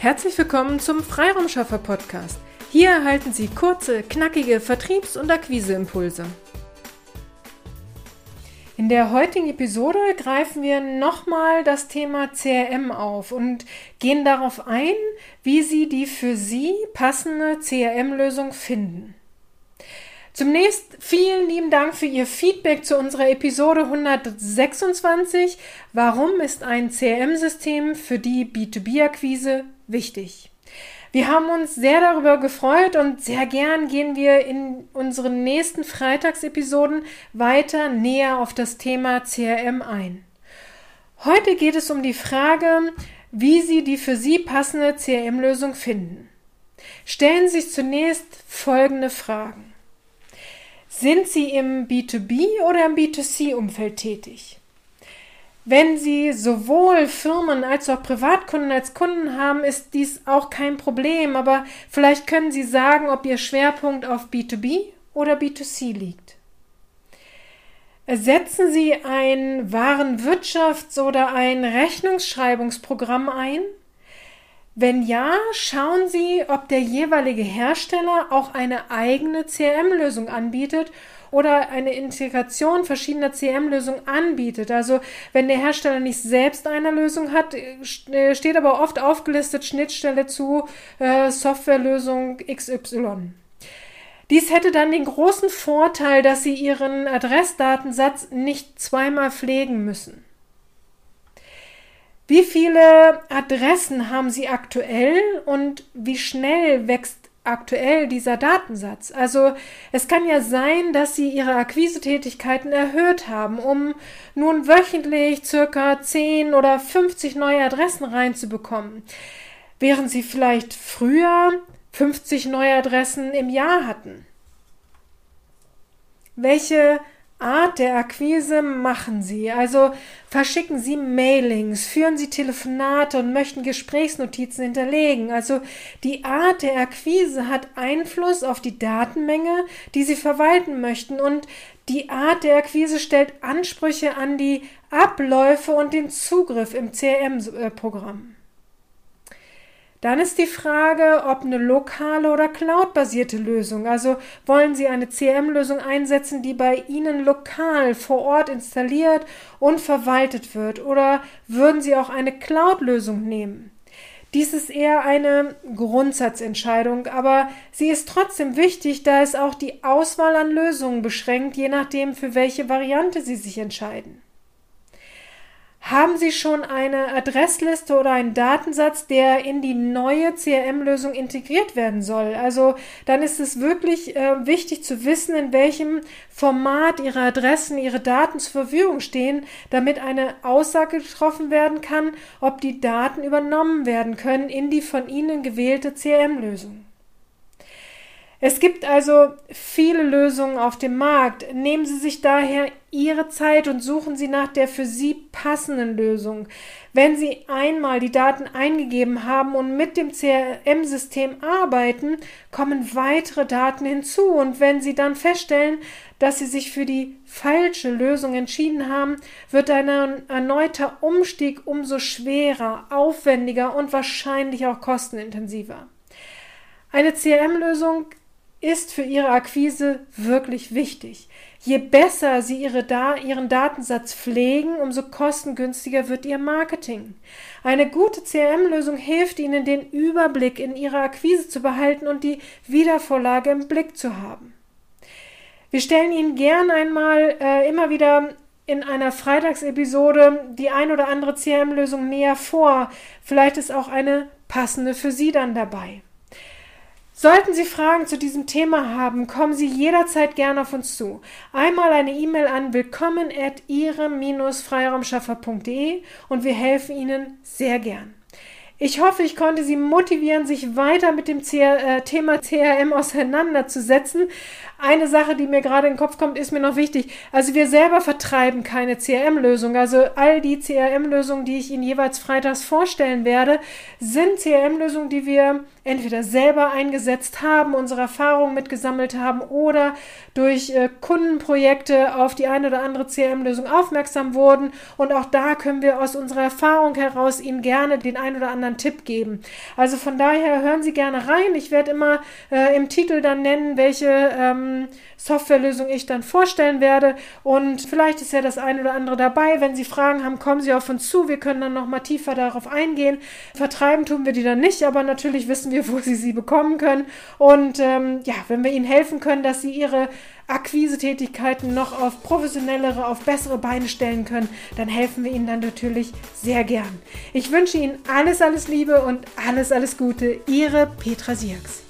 Herzlich willkommen zum Freiraumschaffer Podcast. Hier erhalten Sie kurze, knackige Vertriebs- und Akquiseimpulse. In der heutigen Episode greifen wir nochmal das Thema CRM auf und gehen darauf ein, wie Sie die für Sie passende CRM-Lösung finden. Zunächst vielen lieben Dank für Ihr Feedback zu unserer Episode 126. Warum ist ein CRM-System für die B2B-Akquise wichtig? Wir haben uns sehr darüber gefreut und sehr gern gehen wir in unseren nächsten Freitagsepisoden weiter näher auf das Thema CRM ein. Heute geht es um die Frage, wie Sie die für Sie passende CRM-Lösung finden. Stellen Sie sich zunächst folgende Fragen. Sind Sie im B2B oder im B2C-Umfeld tätig? Wenn Sie sowohl Firmen als auch Privatkunden als Kunden haben, ist dies auch kein Problem, aber vielleicht können Sie sagen, ob Ihr Schwerpunkt auf B2B oder B2C liegt. Setzen Sie ein Warenwirtschafts- oder ein Rechnungsschreibungsprogramm ein? Wenn ja, schauen Sie, ob der jeweilige Hersteller auch eine eigene CRM-Lösung anbietet oder eine Integration verschiedener CRM-Lösungen anbietet. Also wenn der Hersteller nicht selbst eine Lösung hat, äh, steht aber oft aufgelistet Schnittstelle zu äh, Softwarelösung XY. Dies hätte dann den großen Vorteil, dass Sie Ihren Adressdatensatz nicht zweimal pflegen müssen. Wie viele Adressen haben Sie aktuell und wie schnell wächst aktuell dieser Datensatz? Also es kann ja sein, dass Sie Ihre Akquisetätigkeiten erhöht haben, um nun wöchentlich circa 10 oder 50 neue Adressen reinzubekommen, während Sie vielleicht früher 50 neue Adressen im Jahr hatten. Welche Art der Akquise machen Sie? Also verschicken Sie Mailings, führen Sie Telefonate und möchten Gesprächsnotizen hinterlegen. Also die Art der Akquise hat Einfluss auf die Datenmenge, die Sie verwalten möchten und die Art der Akquise stellt Ansprüche an die Abläufe und den Zugriff im CRM-Programm. Dann ist die Frage, ob eine lokale oder cloud-basierte Lösung. Also wollen Sie eine CRM-Lösung einsetzen, die bei Ihnen lokal vor Ort installiert und verwaltet wird? Oder würden Sie auch eine Cloud-Lösung nehmen? Dies ist eher eine Grundsatzentscheidung, aber sie ist trotzdem wichtig, da es auch die Auswahl an Lösungen beschränkt, je nachdem, für welche Variante Sie sich entscheiden. Haben Sie schon eine Adressliste oder einen Datensatz, der in die neue CRM-Lösung integriert werden soll? Also dann ist es wirklich äh, wichtig zu wissen, in welchem Format Ihre Adressen, Ihre Daten zur Verfügung stehen, damit eine Aussage getroffen werden kann, ob die Daten übernommen werden können in die von Ihnen gewählte CRM-Lösung. Es gibt also viele Lösungen auf dem Markt. Nehmen Sie sich daher Ihre Zeit und suchen Sie nach der für Sie passenden Lösung. Wenn Sie einmal die Daten eingegeben haben und mit dem CRM-System arbeiten, kommen weitere Daten hinzu. Und wenn Sie dann feststellen, dass Sie sich für die falsche Lösung entschieden haben, wird ein erneuter Umstieg umso schwerer, aufwendiger und wahrscheinlich auch kostenintensiver. Eine CRM-Lösung ist für Ihre Akquise wirklich wichtig. Je besser Sie ihre da Ihren Datensatz pflegen, umso kostengünstiger wird Ihr Marketing. Eine gute CRM-Lösung hilft Ihnen, den Überblick in Ihrer Akquise zu behalten und die Wiedervorlage im Blick zu haben. Wir stellen Ihnen gern einmal äh, immer wieder in einer Freitagsepisode die ein oder andere CRM-Lösung näher vor. Vielleicht ist auch eine passende für Sie dann dabei. Sollten Sie Fragen zu diesem Thema haben, kommen Sie jederzeit gerne auf uns zu. Einmal eine E-Mail an willkommen at ihrem-freiraumschaffer.de und wir helfen Ihnen sehr gern. Ich hoffe, ich konnte Sie motivieren, sich weiter mit dem äh, Thema CRM auseinanderzusetzen. Eine Sache, die mir gerade in den Kopf kommt, ist mir noch wichtig. Also wir selber vertreiben keine CRM-Lösung. Also all die CRM-Lösungen, die ich Ihnen jeweils freitags vorstellen werde, sind CRM-Lösungen, die wir entweder selber eingesetzt haben, unsere Erfahrungen mitgesammelt haben oder durch äh, Kundenprojekte auf die eine oder andere CRM-Lösung aufmerksam wurden. Und auch da können wir aus unserer Erfahrung heraus Ihnen gerne den einen oder anderen Tipp geben. Also von daher hören Sie gerne rein. Ich werde immer äh, im Titel dann nennen, welche ähm, Softwarelösung ich dann vorstellen werde. Und vielleicht ist ja das eine oder andere dabei. Wenn Sie Fragen haben, kommen Sie auf uns zu. Wir können dann noch mal tiefer darauf eingehen. Vertreiben tun wir die dann nicht, aber natürlich wissen wir, wo Sie sie bekommen können. Und ähm, ja, wenn wir Ihnen helfen können, dass Sie Ihre Akquisetätigkeiten noch auf professionellere, auf bessere Beine stellen können, dann helfen wir Ihnen dann natürlich sehr gern. Ich wünsche Ihnen alles, alles Liebe und alles, alles Gute. Ihre Petra Sierks.